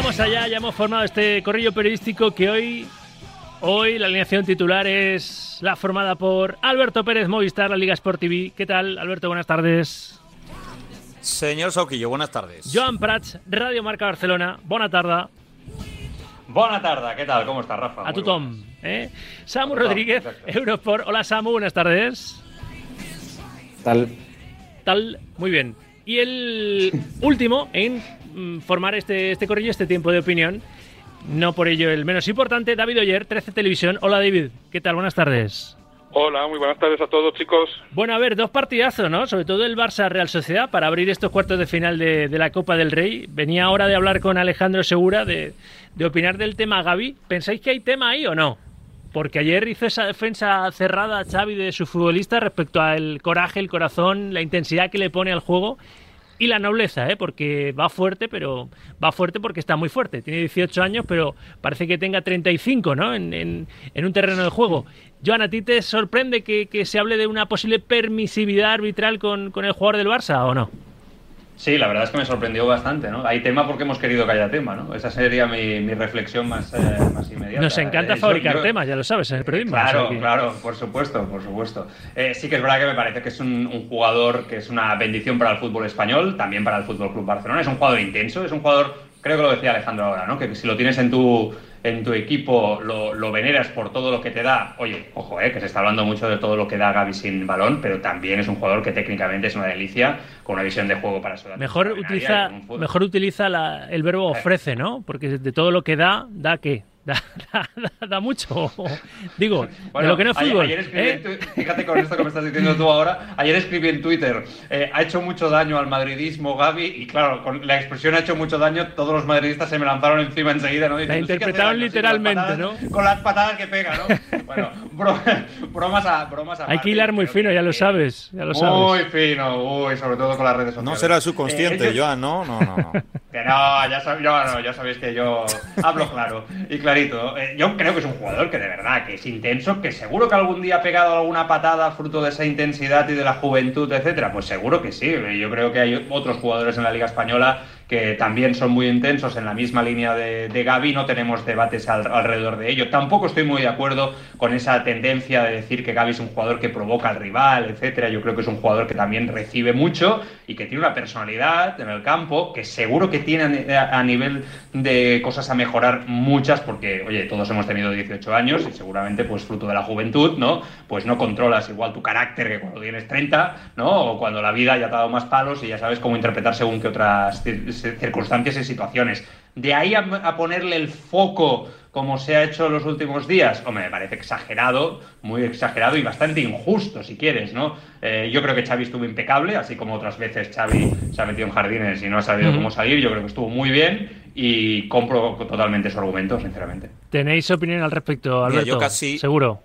vamos allá, ya hemos formado este corrillo periodístico que hoy, hoy la alineación titular es la formada por Alberto Pérez Movistar, la Liga Sport TV. ¿Qué tal, Alberto? Buenas tardes. Señor Sauquillo, buenas tardes. Joan Prats, Radio Marca Barcelona. Buena tarde. Buena tarde, ¿qué tal? ¿Cómo estás, Rafa? A tu Tom. ¿eh? Samu Rodríguez, Eurosport. Hola, Samu, buenas tardes. Tal. Tal, muy bien. Y el último en formar este, este corrillo, este tiempo de opinión, no por ello el menos importante, David Oyer, 13 Televisión. Hola, David. ¿Qué tal? Buenas tardes. Hola, muy buenas tardes a todos, chicos. Bueno, a ver, dos partidazos, ¿no? Sobre todo el Barça-Real Sociedad para abrir estos cuartos de final de, de, la Copa del Rey. Venía ahora de hablar con Alejandro Segura, de, de opinar del tema Gaby. ¿Pensáis que hay tema ahí o no? Porque ayer hizo esa defensa cerrada a Xavi de su futbolista respecto al coraje, el corazón, la intensidad que le pone al juego y la nobleza, ¿eh? porque va fuerte, pero va fuerte porque está muy fuerte. Tiene 18 años, pero parece que tenga 35 ¿no? en, en, en un terreno de juego. Joan, ¿a ti te sorprende que, que, se hable de una posible permisividad arbitral con, con el jugador del Barça o no? Sí, la verdad es que me sorprendió bastante, ¿no? Hay tema porque hemos querido que haya tema, ¿no? Esa sería mi, mi reflexión más, eh, más, inmediata. Nos encanta eh, fabricar yo, temas, ya lo sabes, en el periodismo. Claro, claro, por supuesto, por supuesto. Eh, sí que es verdad que me parece que es un, un, jugador que es una bendición para el fútbol español, también para el Fútbol Club Barcelona. Es un jugador intenso, es un jugador, creo que lo decía Alejandro ahora, ¿no? Que si lo tienes en tu en tu equipo lo, lo, veneras por todo lo que te da, oye, ojo, eh, que se está hablando mucho de todo lo que da Gaby sin balón, pero también es un jugador que técnicamente es una delicia, con una visión de juego para su Mejor utiliza, mejor utiliza la, el verbo ofrece, ¿no? Porque de todo lo que da, da qué? Da, da, da, mucho. Digo, bueno, de lo que no es fútbol. Ayer, ayer ¿eh? Fíjate con esto que me estás diciendo tú ahora. Ayer escribí en Twitter: eh, ha hecho mucho daño al madridismo Gaby. Y claro, con la expresión ha hecho mucho daño, todos los madridistas se me lanzaron encima enseguida. ¿no? Diciendo, la interpretaron sí literalmente, con patadas, ¿no? Con las patadas que pega, ¿no? bueno, bro, bromas a. Bromas a Hay que hilar muy fino, ya lo sabes. Ya lo sabes. Muy fino, uy, sobre todo con las redes sociales. No será subconsciente, eh, Joan, ¿no? No, no, no. Que no, ya, sab yo, no, ya sabéis que yo hablo claro y clarito. Eh, yo creo que es un jugador que de verdad, que es intenso, que seguro que algún día ha pegado alguna patada fruto de esa intensidad y de la juventud, etcétera. Pues seguro que sí. Yo creo que hay otros jugadores en la Liga Española que también son muy intensos en la misma línea de, de Gaby, no tenemos debates al, alrededor de ello. Tampoco estoy muy de acuerdo con esa tendencia de decir que Gaby es un jugador que provoca al rival, etcétera. Yo creo que es un jugador que también recibe mucho y que tiene una personalidad en el campo que seguro que tiene a, nivel de cosas a mejorar muchas, porque, oye, todos hemos tenido 18 años y seguramente, pues fruto de la juventud, ¿no? Pues no controlas igual tu carácter que cuando tienes 30, ¿no? O cuando la vida ya te ha dado más palos y ya sabes cómo interpretar según que otras circunstancias y situaciones. De ahí a, a, ponerle el foco como se ha hecho en los últimos días, hombre, me parece exagerado, muy exagerado y bastante injusto, si quieres, ¿no? Eh, yo creo que Xavi estuvo impecable, así como otras veces Xavi se ha metido en jardines y no ha sabido uh -huh. cómo salir, yo creo que estuvo muy bien y compro totalmente su argumento, sinceramente. ¿Tenéis opinión al respecto, Alberto? Mira, yo casi... Seguro.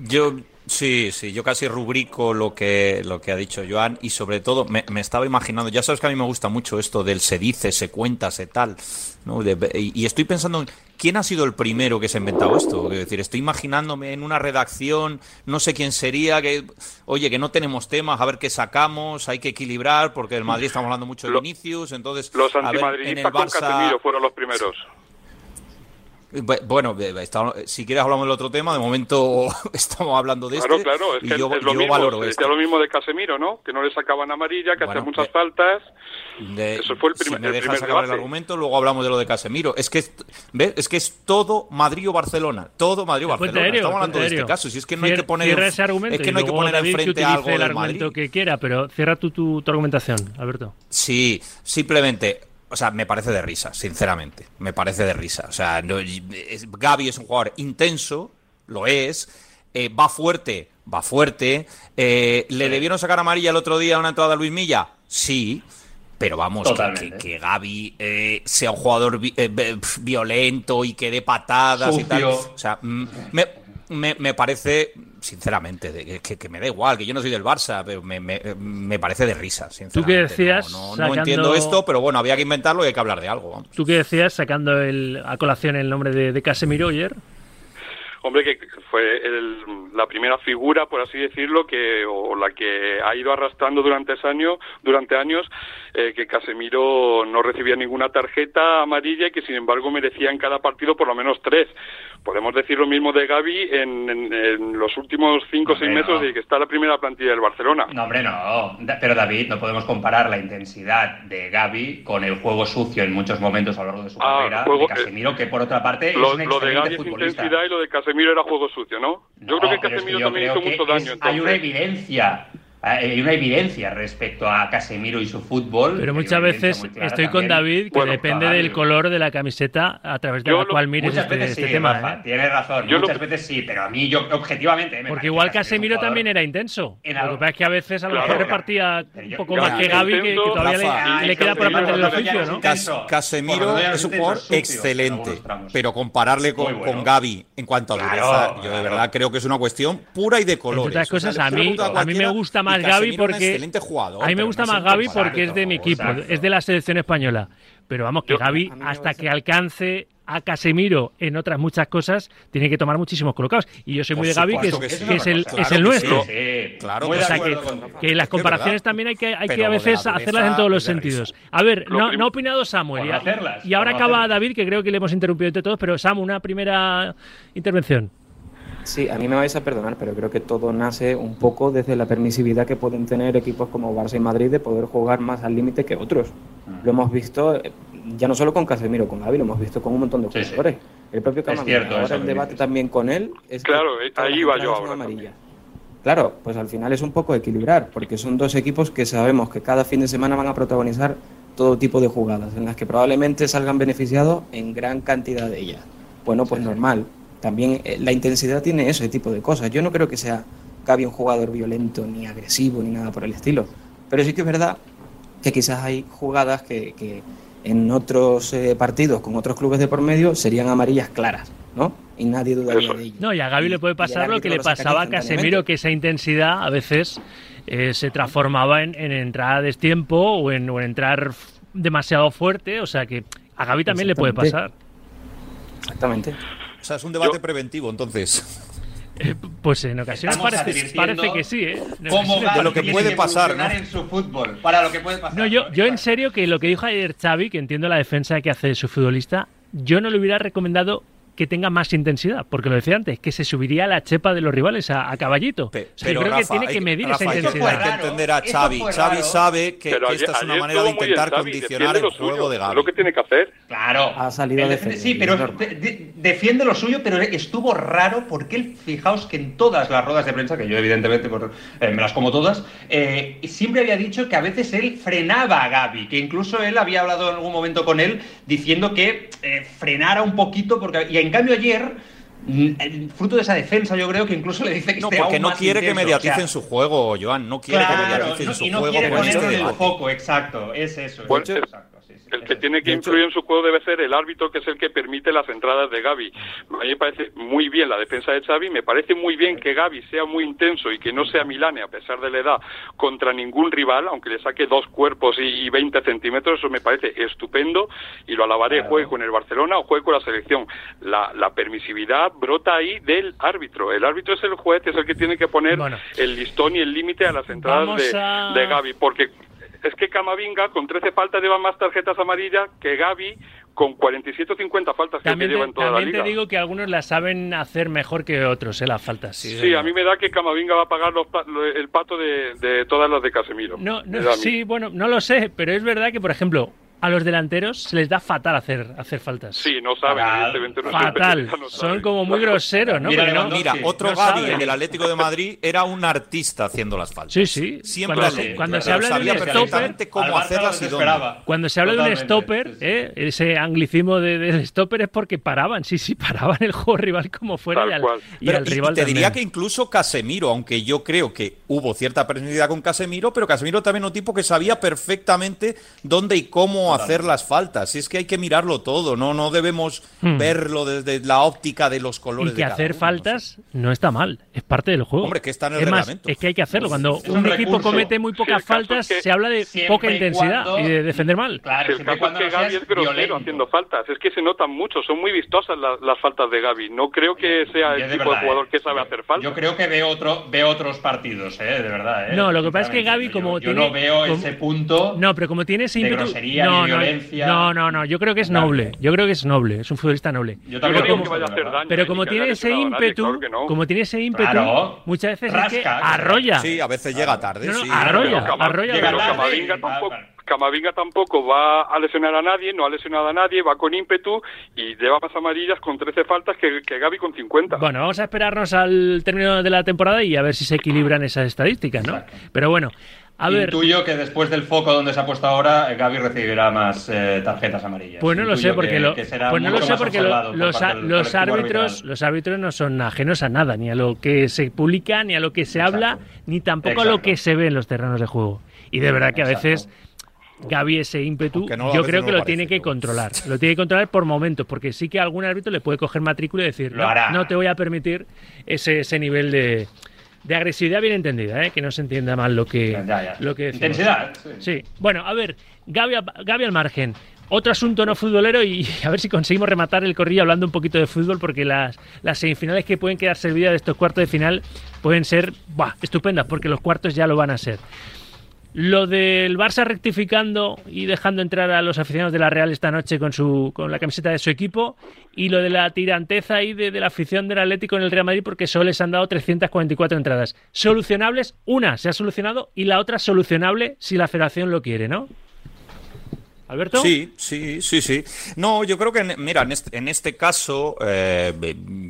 Yo Sí, sí, yo casi rubrico lo que, lo que ha dicho Joan y sobre todo me, me, estaba imaginando, ya sabes que a mí me gusta mucho esto del se dice, se cuenta, se tal, ¿no? De, y, y, estoy pensando en quién ha sido el primero que se ha inventado esto. Es decir, estoy imaginándome en una redacción, no sé quién sería, que, oye, que no tenemos temas, a ver qué sacamos, hay que equilibrar, porque el Madrid estamos hablando mucho de Vinicius, entonces... Los antimadridistas con Casemiro fueron los primeros. Bueno, está, si quieres hablamos del otro tema, de momento estamos hablando de claro, este. Claro, es que yo, es lo yo mismo, valoro es este. lo mismo de Casemiro, ¿no? Que no le sacaban amarilla, que Bueno, hacía muchas de- faltas. De- Eso fue el, si primer me el dejas primer acabar el debate. argumento, luego hablamos de lo de Casemiro. Es que es, ¿ves? Es que es todo Madrid o Barcelona. Todo Madrid o Barcelona. aéreo, Estamos hablando de este caso. Si es que no hay que poner, ese argumento es que no hay que poner que enfrente utilice algo el del argumento Madrid. que quiera, pero cierra tú tu, tu argumentación, Alberto. Sí, simplemente, o sea, me parece de risa, sinceramente. Me parece de risa. O sea, no- es- Gaby es un jugador intenso, lo es. eh, va fuerte, va fuerte. eh, ¿Le debieron sacar amarilla el otro día a una entrada a Luis Milla? Sí. Pero vamos, que, Totalmente. que, que Gaby eh, sea un jugador vi- violento y que dé patadas y tal. O sea, mm, me, me, me parece, sinceramente, de- que, que me da igual, que yo no soy del Barça, pero me, me, me parece de risa, sinceramente. qué decías, No, no- no sacando- entiendo esto, pero bueno, había que inventarlo y hay que hablar de algo. vamos. ¿Tú qué decías sacando el, a colación el nombre de, de Casemiro ayer? hombre, que fue el, la primera figura, por así decirlo, que o la que ha ido arrastrando durante años, durante años, eh, que Casemiro no recibía ninguna tarjeta amarilla y que sin embargo merecía en cada partido por lo menos tres. Podemos decir lo mismo de Gaby en, en, los últimos cinco o seis meses de que está la primera plantilla del Barcelona. No, hombre, no. Pero David, no podemos comparar la intensidad de Gaby con el juego sucio en muchos momentos a lo largo de su ah, carrera de Casemiro, que por otra parte lo, es un lo de Gaby es intensidad y lo de Casemiro era juego sucio, ¿no? Yo creo que Casemiro también hizo mucho daño. Hay una evidencia hay una evidencia respecto a Casemiro y su fútbol. Pero muchas veces estoy con David, que depende del color de la camiseta a través de la cual mires este, este tema. ¿eh? Tienes razón, muchas veces sí, pero a mí yo objetivamente... Porque igual Casemiro también era intenso. Lo que pasa es que a veces a lo mejor repartía un poco más que Gaby, que, todavía le, queda por aprender el oficio, ¿no? Casemiro es un jugador excelente, pero compararle con, Gaby en cuanto a dureza, yo de verdad creo que es una cuestión pura y de colores. otras cosas, a mí, a mí me gusta más más Gaby porque. a mí me gusta más Gaby porque es de mi equipo, es de la selección española. Pero vamos, que Gaby, hasta que alcance a Casemiro en otras muchas cosas, tiene que tomar muchísimos colocados. Y yo soy muy de Gaby, que es, el, es el nuestro. claro, o sea, que, que, las comparaciones también hay que, hay que a veces hacerlas en todos los sentidos. A ver, no, no ha opinado Samuel. Y, ahora acaba David, que creo que le hemos interrumpido entre todos, pero Samu, una primera intervención. Sí, a mí me vais a perdonar, pero creo que todo nace un poco desde la permisividad que pueden tener equipos como Barça y Madrid de poder jugar más al límite que otros. Lo hemos visto eh, ya no solo con Casemiro, con Gaby, lo hemos visto con un montón de jugadores. El propio Camavinga, ahora el debate también con él es Claro, eh, ahí va yo ahora. Amarilla. Claro, pues al final es un poco equilibrar, porque son dos equipos que sabemos que cada fin de semana van a protagonizar todo tipo de jugadas, en las que probablemente salgan beneficiados en gran cantidad de ellas. Bueno, pues normal, también eh, la intensidad tiene ese tipo de cosas. Yo no creo que sea Gaby un jugador violento, ni agresivo, ni nada por el estilo. Pero sí que es verdad que quizás hay jugadas que, en otros eh, partidos con otros clubes de por medio serían amarillas claras, ¿no? Y nadie dudaría de ello. No, y a Gaby le puede pasar lo que le pasaba a Casemiro, que esa intensidad a veces eh, se transformaba en, en entrar a destiempo o en, o en entrar demasiado fuerte. O sea que a Gaby también le puede pasar. Exactamente. O sea, es un debate preventivo, entonces. Eh, pues en ocasiones parece, parece, que sí, ¿eh? de lo que puede pasar, ¿no? en su fútbol, para lo que puede pasar. No, yo, yo en serio que lo que dijo ayer Xavi, que entiendo la defensa que hace de su futbolista, yo no le hubiera recomendado que tenga más intensidad, porque lo decía antes, que se subiría la chepa de los rivales a, caballito. pero yo creo que tiene que medir esa intensidad. Hay que entender a Xavi. Xavi sabe que, esta es una manera de intentar condicionar el juego de Gaby. lo que tiene que hacer. Claro. Ha salido de Sí, pero defiende lo suyo, pero estuvo raro porque él, fijaos que en todas las ruedas de prensa, que yo evidentemente pues, eh, me las como todas, eh, siempre había dicho que a veces él frenaba a Gaby, que incluso él había hablado en algún momento con él diciendo que eh, frenara un poquito porque en cambio ayer mm, fruto de esa defensa, yo creo que incluso le dice que no, porque no quiere que mediaticen su juego, Joan. No quiere que mediaticen su y no juego. Quiere poner este el foco, exacto. Es eso. Pues, exacto. El que tiene que influir en su juego debe ser el árbitro, que es el que permite las entradas de Gaby. A mí me parece muy bien la defensa de Xavi, me parece muy bien que Gaby sea muy intenso y que no sea Milane, a pesar de la edad, contra ningún rival, aunque le saque dos cuerpos y 20 centímetros, eso me parece estupendo y lo alabaré, juegue con el Barcelona o juegue con la selección. La, permisividad brota ahí del árbitro. El árbitro es el juez, es el que tiene que poner el listón y el límite a las entradas de, de Gaby, porque es que Camavinga con 13 faltas lleva más tarjetas amarillas que Gaby con 47 o 50 faltas que lleva en toda la liga. También te digo que algunos las saben hacer mejor que otros, ¿eh? las faltas. Sí, a mí me da que Camavinga va a pagar el pato de, todas las de Casemiro. No, no sí, bueno, no lo sé, pero es verdad que, por ejemplo, a los delanteros se les da fatal hacer, hacer faltas. Sí, no saben, Fatal. Son como muy groseros, ¿no? Mira, mira otro Gaby, el del Atlético de Madrid, era un artista haciendo las faltas. Sí, sí. Siempre cuando, se, cuando se habla de un stopper, cómo hacerlas y dónde. Cuando se habla de un stopper, ¿eh? ese anglicismo de, del stopper es porque paraban, sí, sí, paraban el juego rival como fuera y al, y al rival Te diría que incluso Casemiro, aunque yo creo que hubo cierta personalidad con Casemiro, pero Casemiro también un tipo que sabía perfectamente dónde y cómo cómo hacer las faltas. Si es que hay que mirarlo todo, no, no debemos hmm. verlo desde la óptica de los colores. Y que hacer faltas no, está mal, es parte del juego. Hombre, que está en el es reglamento. es que hay que hacerlo. Cuando un, equipo comete muy pocas faltas, se habla de poca intensidad y de defender mal. Claro, el caso es que Gaby es grosero haciendo faltas. Es que se notan mucho, son muy vistosas las, faltas de Gaby. No creo que sea el tipo de jugador que sabe hacer faltas. Yo creo que ve, otro, ve otros partidos, ¿eh? de verdad. ¿eh? No, lo que pasa es que Gaby, como. Yo, no veo ese punto. No, pero como tiene ese ímpetu. no, violencia. No, no, no, yo creo que es noble. Yo creo que es noble, es un futbolista noble. Yo también pero como, que vaya a hacer daño. Pero como tiene ese ímpetu, como tiene ese ímpetu, muchas veces es que arrolla. Sí, a veces llega tarde. sí. Arrolla, arrolla. Pero Camavinga tampoco. Camavinga tampoco va a lesionar a nadie, no ha lesionado a nadie, va con ímpetu y lleva más amarillas con 13 faltas que, que Gaby con 50. Bueno, vamos a esperarnos al término de la temporada y a ver si se equilibran esas estadísticas, ¿no? Pero bueno, a ver. Intuyo que después del foco donde se ha puesto ahora, Gaby recibirá más eh, tarjetas amarillas. Pues no lo sé porque, lo, pues no lo sé porque los, árbitros, los árbitros no son ajenos a nada, ni a lo que se publica, ni a lo que se habla, ni tampoco a lo que se ve en los terrenos de juego. Y de verdad que a veces Gaby ese ímpetu, yo creo que lo, tiene que controlar. Lo tiene que controlar por momentos, porque sí que algún árbitro le puede coger matrícula y decir, no, te voy a permitir ese, ese nivel de, de agresividad bien entendida, ¿eh? que no se entienda mal lo que, Lo que Intensidad. Sí. Bueno, a ver, Gaby, Gaby al margen. Otro asunto no futbolero y a ver si conseguimos rematar el corrillo hablando un poquito de fútbol porque las, las semifinales que pueden quedar servidas de estos cuartos de final pueden ser estupendas porque los cuartos ya lo van a ser. Lo del Barça rectificando y dejando entrar a los aficionados de la Real esta noche con, su, con la camiseta de su equipo. Y lo de la tiranteza ahí de, de la afición del Atlético en el Real Madrid porque solo les han dado 344 entradas. Solucionables, una se ha solucionado y la otra solucionable si la federación lo quiere, ¿no? Alberto. Sí, sí, sí, sí. No, yo creo que, mira, en este, en este caso, eh,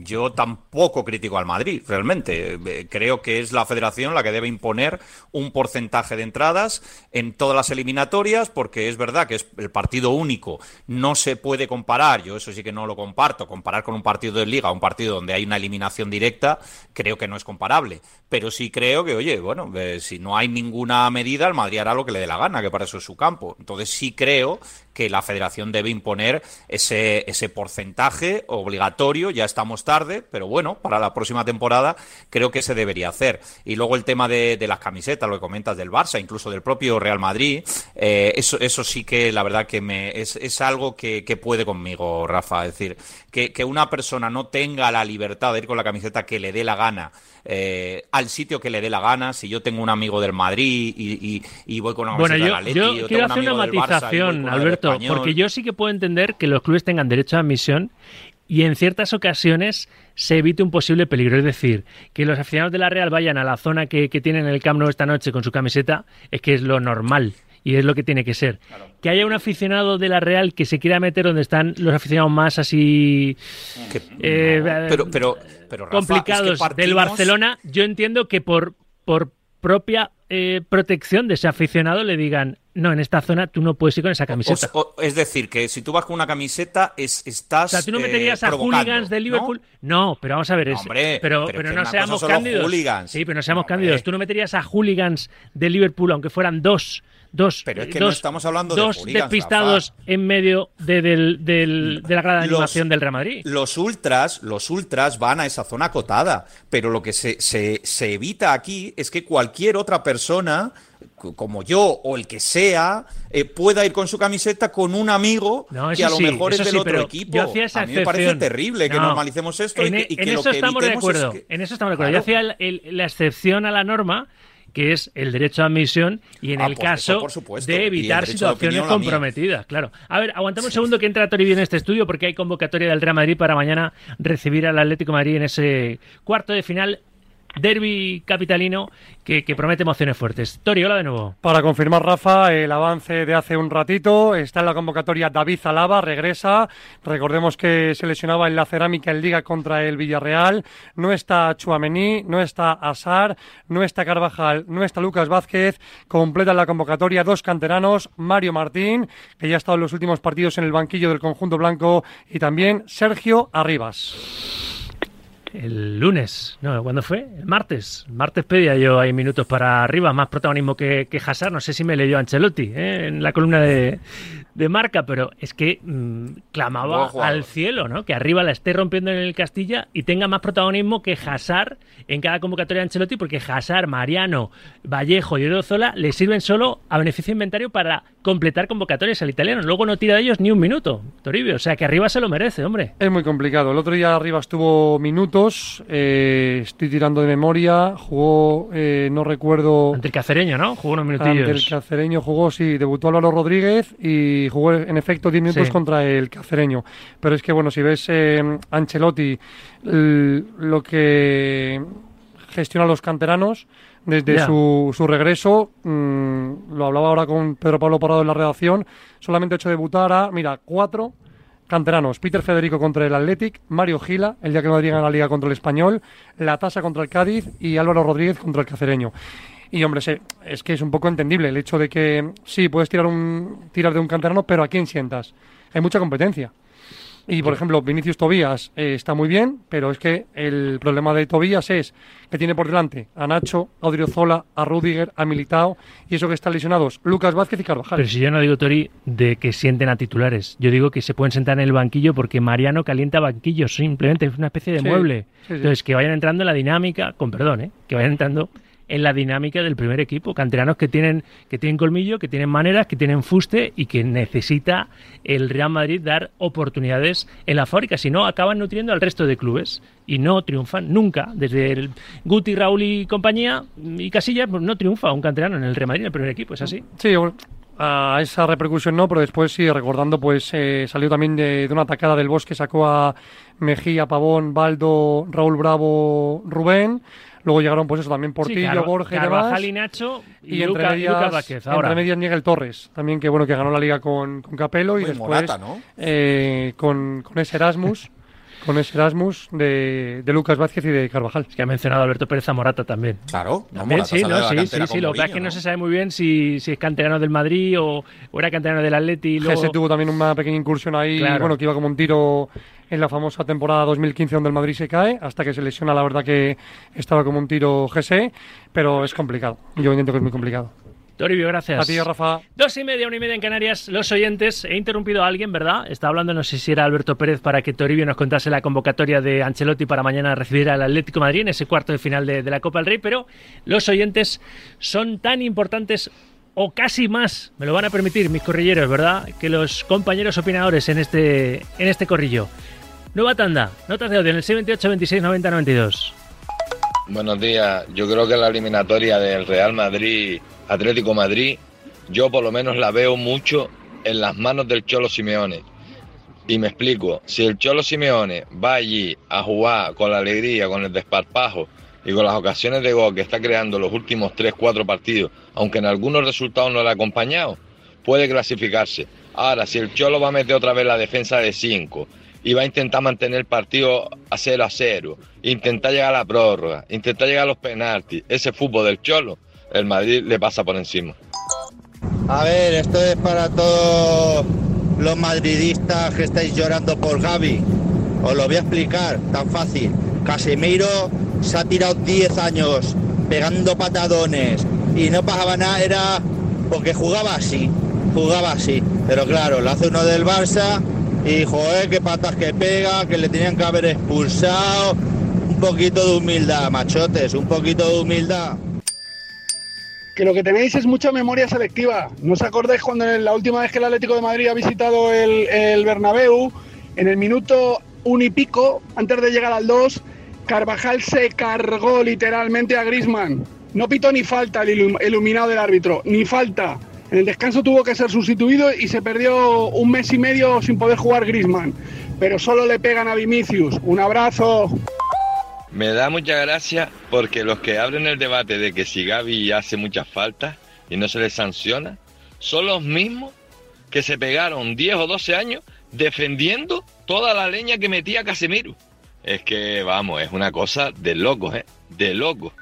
yo tampoco critico al Madrid, realmente. Eh, creo que es la federación la que debe imponer un porcentaje de entradas en todas las eliminatorias, porque es verdad que es el partido único. No se puede comparar, yo eso sí que no lo comparto, comparar con un partido de liga, un partido donde hay una eliminación directa, creo que no es comparable. Pero sí creo que, oye, bueno, eh, si no hay ninguna medida, el Madrid hará lo que le dé la gana, que para eso es su campo. Entonces sí creo que la federación debe imponer ese, ese porcentaje obligatorio. Ya estamos tarde, pero bueno, para la próxima temporada creo que se debería hacer. Y luego el tema de, las camisetas, lo que comentas del Barça, incluso del propio Real Madrid, eh, eso, eso sí que la verdad que me, es, es algo que, que, puede conmigo, Rafa. Es decir, que, que una persona no tenga la libertad de ir con la camiseta que le dé la gana eh, al sitio que le dé la gana. Si yo tengo un amigo del Madrid y, voy con una bueno, yo, yo, quiero hacer una Alberto, porque yo sí que puedo entender que los clubes tengan derecho a admisión y en ciertas ocasiones se evite un posible peligro. Es decir, que los aficionados de la Real vayan a la zona que, que tienen el Camp Nou esta noche con su camiseta es que es lo normal y es lo que tiene que ser. Que haya un aficionado de la Real que se quiera meter donde están los aficionados más así eh, pero, pero, pero complicados del Barcelona, yo entiendo que por, por propia eh, protección de ese aficionado le digan no, en esta zona tú no puedes ir con esa camiseta. es decir, que si tú vas con una camiseta, es, estás. O sea, tú no meterías a hooligans de Liverpool. ¿no? pero vamos a ver. pero, pero, no seamos cándidos. Sí, pero no seamos cándidos. Tú no meterías a hooligans de Liverpool, aunque fueran dos dos, Pero es que dos, estamos hablando dos despistados en medio de, de la gran animación del Real Madrid. Los ultras, los ultras van a esa zona acotada, pero lo que se, se, evita aquí es que cualquier otra persona como yo o el que sea, eh, pueda ir con su camiseta con un amigo que a lo mejor es del otro equipo. a mí me parece terrible que normalicemos esto y que, en eso estamos de acuerdo. En eso estamos de acuerdo. Yo hacía la excepción a la norma que es el derecho a admisión y en ah, el caso de evitar situaciones comprometidas, claro. A ver, aguantamos un segundo que entra Toribio en este estudio porque hay convocatoria del Real Madrid para mañana recibir al Atlético Madrid en ese cuarto de final derby capitalino que, promete emociones fuertes. Tori, hola de nuevo. Para confirmar, Rafa, el avance de hace un ratito, está en la convocatoria David Zalaba, regresa. Recordemos que se lesionaba en la cerámica en Liga contra el Villarreal. No está Chuamení, no está Asar, no está Carvajal, no está Lucas Vázquez. Completan la convocatoria dos canteranos, Mario Martín, que ya ha estado en los últimos partidos en el banquillo del conjunto blanco, y también Sergio Arribas el lunes, no, ¿cuándo fue? El martes. Martes pedía yo ahí minutos para arriba, más protagonismo que, que. No sé si me leyó Ancelotti ¿eh? en la columna de, de marca, pero es que mm, clamaba al cielo, ¿no? Que arriba la esté rompiendo en el Castilla y tenga más protagonismo que Hazard en cada convocatoria de Ancelotti, porque Hazard, Mariano, Vallejo y Orozola le sirven solo a beneficio inventario para completar convocatorias al italiano. Luego no tira de ellos ni un minuto, Toribio. O sea que arriba se lo merece, hombre. Es muy complicado. El otro día arriba estuvo minutos, eh, estoy tirando de memoria, jugó, eh, no recuerdo... Ante el Cacereño, ¿no? Jugó unos minutillos. Ante el Cacereño jugó, sí, debutó Álvaro Rodríguez y jugó en efecto 10 minutos contra el Cacereño. Pero es que, bueno, si ves eh, Ancelotti, lo que gestiona los canteranos desde su, su, regreso, mm, lo hablaba ahora con Pedro Pablo Parado en la redacción, solamente ha hecho debutar a, mira, cuatro canteranos. Peter Federico contra el Athletic, Mario Gila, el día que Madrid gana la Liga contra el Español, La Tasa contra el Cádiz y Álvaro Rodríguez contra el Cacereño. Y hombre, es que es un poco entendible el hecho de que sí, puedes tirar, un, tirar de un canterano, pero ¿a quién sientas? Hay mucha competencia. Y por ejemplo, Vinicius Tobías eh, está muy bien, pero es que el problema de Tobías es que tiene por delante a Nacho, a Odriozola, a Rudiger, a Militao y eso que están lesionados, Lucas Vázquez y Carvajal. Pero si yo no digo, Tori, de que sienten a titulares, yo digo que se pueden sentar en el banquillo porque Mariano calienta banquillos, simplemente es una especie de mueble. Entonces, que vayan entrando en la dinámica, con perdón, ¿eh? que vayan entrando en la dinámica del primer equipo. Canteranos que tienen, que tienen colmillo, que tienen maneras, que tienen fuste y que necesita el Real Madrid dar oportunidades en la fábrica. Si no, acaban nutriendo al resto de clubes y no triunfan nunca. Desde el Guti, Raúl y compañía y Casillas, pues no triunfa un canterano en el Real Madrid, en el primer equipo. Es así. Sí, a esa repercusión no, pero después sí, recordando, pues eh, salió también de, una atacada del Bosque, sacó a Mejía, Pavón, Baldo, Raúl Bravo, Rubén. Luego llegaron, pues eso, también Portillo, sí, Borges y Nacho y, entre, medias, Vázquez, ahora. entre medias Miguel Torres, también que bueno que ganó la liga con, con Capello y después eh, con, con ese Erasmus. con ese Erasmus de, de, Lucas Vázquez y de Carvajal. Es que ha mencionado Alberto Pérez a Morata también. Claro, también, sí, no, sí, sí, sí, Lo que pasa es que no, se sabe muy bien si, si es canterano del Madrid o, o era canterano del Atleti. Luego... Gese tuvo también una pequeña incursión ahí, bueno, que iba como un tiro en la famosa temporada 2015 donde el Madrid se cae, hasta que se lesiona, la verdad que estaba como un tiro GC, pero es complicado. Yo entiendo que es muy complicado. Toribio, gracias. A ti, Rafa. Dos y media, una y media en Canarias. Los oyentes, he interrumpido a alguien, ¿verdad? Está hablando, no sé si era Alberto Pérez, para que Toribio nos contase la convocatoria de Ancelotti para mañana recibir al Atlético Madrid en ese cuarto de final de, de la Copa del Rey, pero los oyentes son tan importantes o casi más, me lo van a permitir mis corrilleros, ¿verdad? Que los compañeros opinadores en este, en este corrillo. Nueva tanda, notas de audio en el 78 26 90 92. Buenos días, yo creo que la eliminatoria del Real Madrid, Atlético Madrid, yo por lo menos la veo mucho en las manos del Cholo Simeone. Y me explico, si el Cholo Simeone va allí a jugar con la alegría, con el desparpajo y con las ocasiones de gol que está creando los últimos 3-4 partidos, aunque en algunos resultados no le ha acompañado, puede clasificarse. Ahora, si el Cholo va a meter otra vez la defensa de 5 y va a intentar mantener el partido a 0 a 0, intentar llegar a la prórroga, intentar llegar a los penaltis, ese fútbol del Cholo, el Madrid le pasa por encima. A ver, esto es para todos los madridistas que estáis llorando por Gaby. Os lo voy a explicar, tan fácil. Casemiro se ha tirado 10 años pegando patadones y no pasaba nada, era porque jugaba así, jugaba así. Pero claro, lo hace uno del Barça y joder, qué patas que pega, que le tenían que haber expulsado. Un poquito de humildad, machotes, un poquito de humildad. Que lo que tenéis es mucha memoria selectiva. ¿No os acordáis cuando en la última vez que el Atlético de Madrid ha visitado el, el Bernabéu, en el minuto un y pico, antes de llegar al 2, Carvajal se cargó literalmente a Grisman. No pitó ni falta el iluminado del árbitro, ni falta. En el descanso tuvo que ser sustituido y se perdió un mes y medio sin poder jugar Grisman. Pero solo le pegan a Vinicius. Un abrazo. Me da mucha gracia porque los que abren el debate de que si Gaby hace muchas faltas y no se le sanciona, son los mismos que se pegaron 10 o 12 años defendiendo toda la leña que metía Casemiro. Es que, vamos, es una cosa de locos, ¿eh? De locos.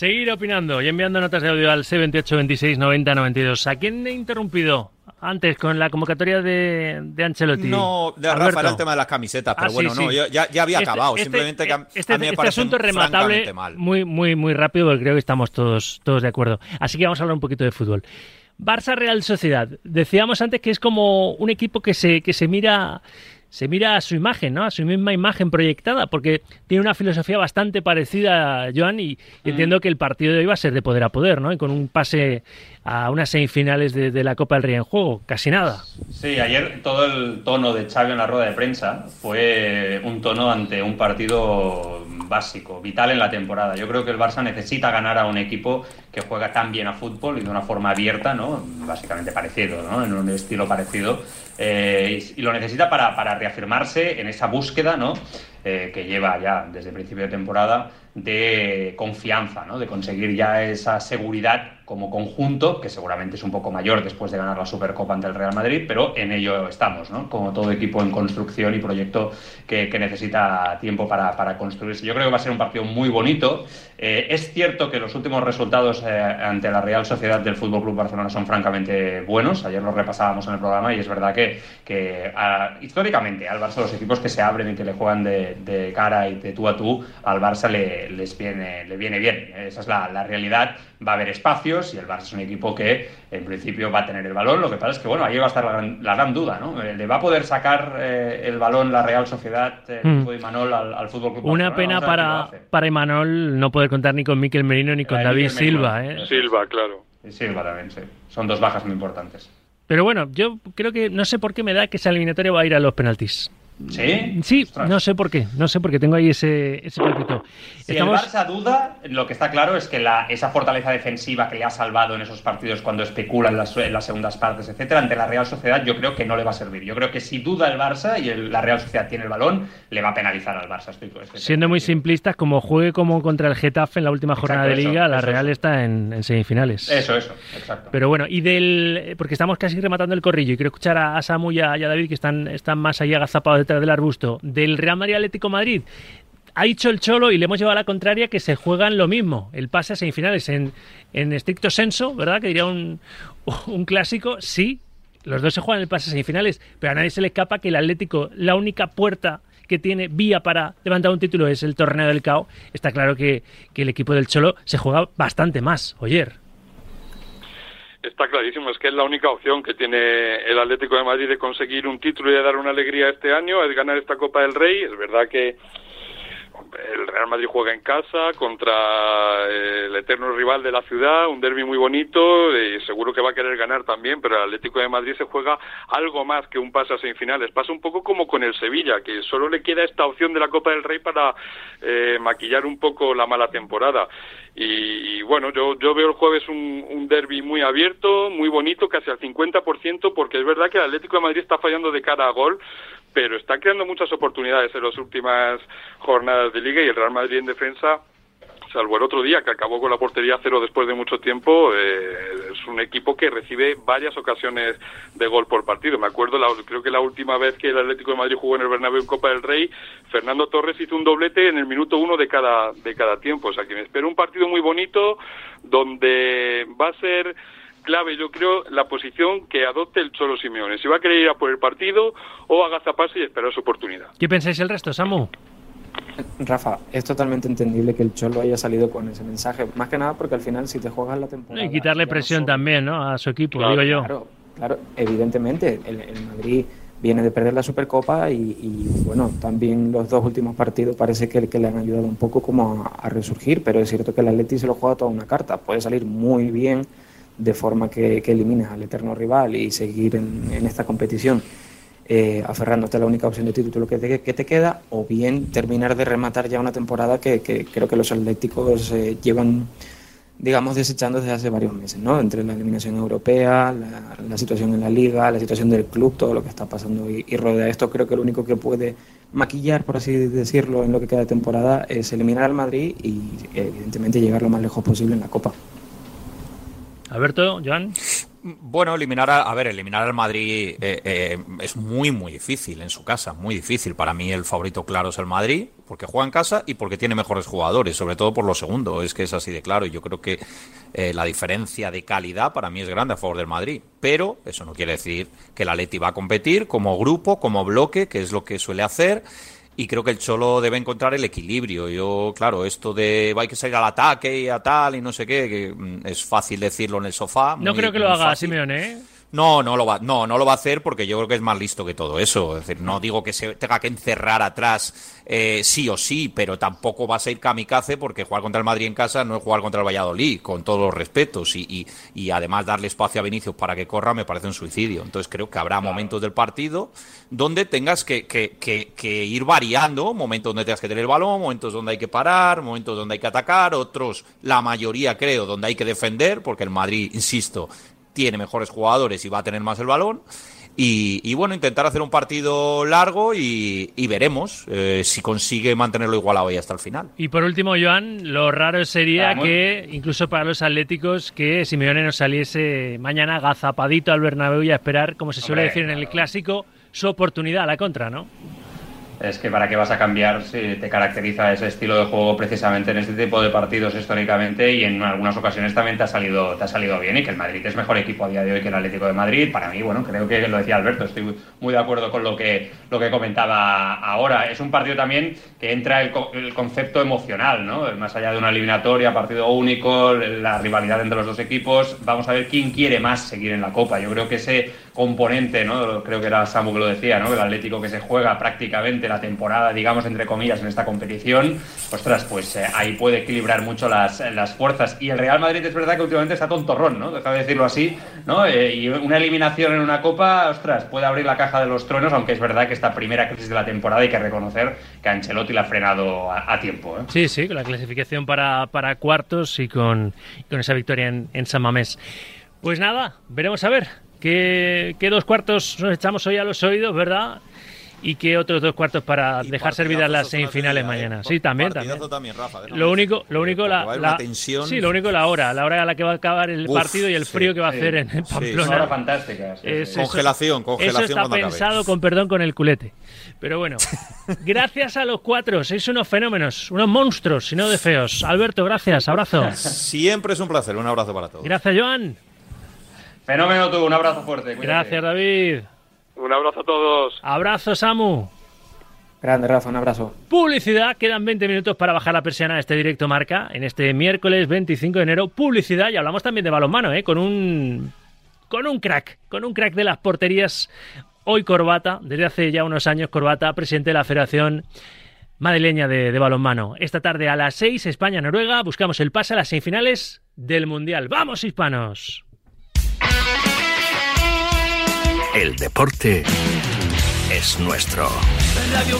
Seguir opinando y enviando notas de audio al C28 26 90 92. ¿A quién he interrumpido antes con la convocatoria de, de Ancelotti? No, de Rafa era el tema de las camisetas, pero Ah, bueno, sí, no, yo ya, ya había Este- acabado. este- simplemente que a, este, a mí me este asunto es rematable mal. muy, muy, muy rápido porque creo que estamos todos, todos de acuerdo. Así que vamos a hablar un poquito de fútbol. Barça Real Sociedad. Decíamos antes que es como un equipo que se, que se mira se mira a su imagen, ¿no? A su misma imagen proyectada, porque tiene una filosofía bastante parecida, Joan, y, entiendo que el partido de hoy va a ser de poder a poder, ¿no? Y con un pase a unas semifinales de, la Copa del Rey en juego, casi nada. Sí, ayer todo el tono de Xavi en la rueda de prensa fue un tono ante un partido básico, vital en la temporada. Yo creo que el Barça necesita ganar a un equipo que juega tan bien a fútbol y de una forma abierta, ¿no? Básicamente parecido, ¿no? En un estilo parecido. Eh, y, lo necesita para, para, reafirmarse en esa búsqueda, ¿no? Eh, que lleva ya desde principio de temporada de confianza, ¿no? De conseguir ya esa seguridad como conjunto, que seguramente es un poco mayor después de ganar la Supercopa ante el Real Madrid, pero en ello estamos, ¿no? Como todo equipo en construcción y proyecto que, necesita tiempo para, construirse. Yo creo que va a ser un partido muy bonito. Eh, es cierto que los últimos resultados eh, ante la Real Sociedad del Fútbol Club Barcelona son francamente buenos. Ayer los repasábamos en el programa y es verdad que, que históricamente al Barça los equipos que se abren y que le juegan de, cara y de tú a tú, al Barça le, les viene, le viene bien. Esa es la, la realidad. Va a haber espacio y el Barça es un equipo que en principio va a tener el balón. Lo que pasa es que, bueno, ahí va a estar la gran, duda, ¿no? Eh, ¿Le va a poder sacar eh, el balón la Real Sociedad, eh, mm. Imanol, al, Fútbol Club Una pena para, para Imanol no poder contar ni con Miquel Merino ni con David Silva, ¿eh? Silva, claro. Y Silva también, sí. Son dos bajas muy importantes. Pero bueno, yo creo que no sé por qué me da que esa eliminatoria va a ir a los penaltis. ¿Sí? Sí, no sé por qué, no sé por qué tengo ahí ese, ese Si el Barça duda, lo que está claro es que la, esa fortaleza defensiva que le ha salvado en esos partidos cuando especula en las, segundas partes, etcétera, ante la Real Sociedad, yo creo que no le va a servir. Yo creo que si duda el Barça y la Real Sociedad tiene el balón, le va a penalizar al Barça. Siendo muy simplistas, como juegue como contra el Getafe en la última jornada de Liga, la Real está en, semifinales. Eso, eso, exacto. Pero bueno, y del. Porque estamos casi rematando el corrillo y quiero escuchar a, Samu y a, David que están, están más ahí agazapados del arbusto, del Real Madrid Atlético Madrid. Ha dicho el Cholo y le hemos llevado a la contraria que se juegan lo mismo, el pase a semifinales en, en estricto senso, ¿verdad? Que diría un, un clásico, sí, los dos se juegan el pase a semifinales, pero a nadie se le escapa que el Atlético, la única puerta que tiene vía para levantar un título es el torneo del CAO, está claro que, que el equipo del Cholo se juega bastante más, Oyer está clarísimo, es que es la única opción que tiene el Atlético de Madrid de conseguir un título y de dar una alegría este año, es ganar esta Copa del Rey. Es verdad que el Real Madrid juega en casa contra el eterno rival de la ciudad, un derby muy bonito y seguro que va a querer ganar también, pero el Atlético de Madrid se juega algo más que un pase a semifinales. Pasa un poco como con el Sevilla, que solo le queda esta opción de la Copa del Rey para eh, maquillar un poco la mala temporada. Y, bueno, yo, yo veo el jueves un, un derby muy abierto, muy bonito, casi al 50%, porque es verdad que el Atlético de Madrid está fallando de cara a gol, pero está creando muchas oportunidades en las últimas jornadas de liga y el Real Madrid en defensa salvo el otro día que acabó con la portería cero después de mucho tiempo, eh, es un equipo que recibe varias ocasiones de gol por partido. Me acuerdo, creo que la última vez que el Atlético de Madrid jugó en el Bernabéu en Copa del Rey, Fernando Torres hizo un doblete en el minuto uno de cada de cada tiempo. O sea que me espero un partido muy bonito donde va a ser clave, yo creo, la posición que adopte el Cholo Simeone. Si va a querer ir a por el partido o agazaparse y esperar su oportunidad. ¿Qué pensáis el resto, Samu? Rafa, es totalmente entendible que el Cholo haya salido con ese mensaje. Más que nada porque al final, si te juegas la temporada. Y quitarle presión también, ¿no? A su equipo, digo yo. Claro, claro, evidentemente. El, Madrid viene de perder la Supercopa y, bueno, también los dos últimos partidos parece que, que le han ayudado un poco como a, resurgir, pero es cierto que el Atleti se lo juega toda una carta. Puede salir muy bien de forma que, que elimines al eterno rival y seguir en, esta competición eh, aferrándote a la única opción de título que te, que te queda, o bien terminar de rematar ya una temporada que, creo que los atléticos eh, llevan, digamos, desechando desde hace varios meses, ¿no? Entre la eliminación europea, la, situación en la liga, la situación del club, todo lo que está pasando y, y rodea esto, creo que lo único que puede maquillar, por así decirlo, en lo que queda de temporada es eliminar al Madrid y evidentemente llegar lo más lejos posible en la Copa. Alberto, Joan. Bueno, eliminar a, a ver, eliminar al Madrid eh, eh, es muy, muy difícil en su casa, muy difícil. Para mí el favorito claro es el Madrid, porque juega en casa y porque tiene mejores jugadores, sobre todo por lo segundo, es que es así de claro. Yo creo que eh, la diferencia de calidad para mí es grande a favor del Madrid. Pero eso no quiere decir que la Leti va a competir como grupo, como bloque, que es lo que suele hacer y creo que el Cholo debe encontrar el equilibrio. Yo, claro, esto de hay que salir al ataque y a tal y no sé qué, que mm, es fácil decirlo en el sofá. no creo que lo haga Simeone, ¿eh? No, no lo va, no, no lo va a hacer porque yo creo que es más listo que todo eso. Es decir, no digo que se tenga que encerrar atrás eh, sí o sí, pero tampoco va a ser kamikaze porque jugar contra el Madrid en casa no es jugar contra el Valladolid, con todos los respetos. Y, y, además darle espacio a Vinicius para que corra me parece un suicidio. Entonces creo que habrá momentos del partido donde tengas que, que, que, ir variando, momentos donde tengas que tener el balón, momentos donde hay que parar, momentos donde hay que atacar, otros, la mayoría creo, donde hay que defender, porque el Madrid, insisto, tiene mejores jugadores y va a tener más el balón. Y, bueno, intentar hacer un partido largo y, veremos eh, si consigue mantenerlo igualado ahí hasta el final. Y por último, Joan, lo raro sería que, incluso para los atléticos, que Simeone nos saliese mañana gazapadito al Bernabéu y a esperar, como se suele decir en el clásico, su oportunidad a la contra, ¿no? Es que para qué vas a cambiar si te caracteriza ese estilo de juego precisamente en este tipo de partidos históricamente y en algunas ocasiones también te ha salido te ha salido bien y que el Madrid es mejor equipo a día de hoy que el Atlético de Madrid para mí bueno creo que lo decía Alberto estoy muy de acuerdo con lo que lo que comentaba ahora. Es un partido también que entra el, el concepto emocional no más allá de una eliminatoria partido único la rivalidad entre los dos equipos vamos a ver quién quiere más seguir en la Copa. Yo creo que ese componente no creo que era Samu que lo decía no el Atlético que se juega prácticamente la temporada, digamos, entre comillas, en esta competición, ostras, pues eh, ahí puede equilibrar mucho las, las, fuerzas. Y el Real Madrid es verdad que últimamente está tontorrón, ¿no? Deja de decirlo así, ¿no? Eh, y una eliminación en una copa, ostras, puede abrir la caja de los truenos, aunque es verdad que esta primera crisis de la temporada hay que reconocer que Ancelotti la ha frenado a, tiempo. ¿eh? Sí, sí, con la clasificación para, para cuartos y con, con esa victoria en, en San Mamés. Pues nada, veremos a ver qué, qué dos cuartos nos echamos hoy a los oídos, ¿verdad? y que otros dos cuartos para dejar servidas las semifinales mañana. ¿eh? Sí, también, también. lo único, lo único la, la sí, lo único la hora, la hora a la que va a acabar el partido y el frío que va a hacer en Pamplona. Sí, fantástica. congelación, congelación. Eso está pensado con perdón con el culete. Pero bueno, gracias a los cuatro, sois unos fenómenos, unos monstruos, si no de feos. Alberto, gracias, abrazo. Siempre es un placer, un abrazo para todos. Gracias, Joan. Fenómeno tú, un abrazo fuerte. Gracias, David. Un abrazo a todos. Abrazo, Samu. Grande, Rafa, un abrazo. Publicidad, quedan 20 minutos para bajar la persiana de este directo marca en este miércoles 25 de enero. Publicidad, y hablamos también de balonmano, ¿eh? con un con un crack, con un crack de las porterías. Hoy Corbata, desde hace ya unos años Corbata, presidente de la Federación Madrileña de, de Balonmano. Esta tarde a las 6, España-Noruega, buscamos el pase a las semifinales del Mundial. ¡Vamos, hispanos! El deporte es nuestro. Radio.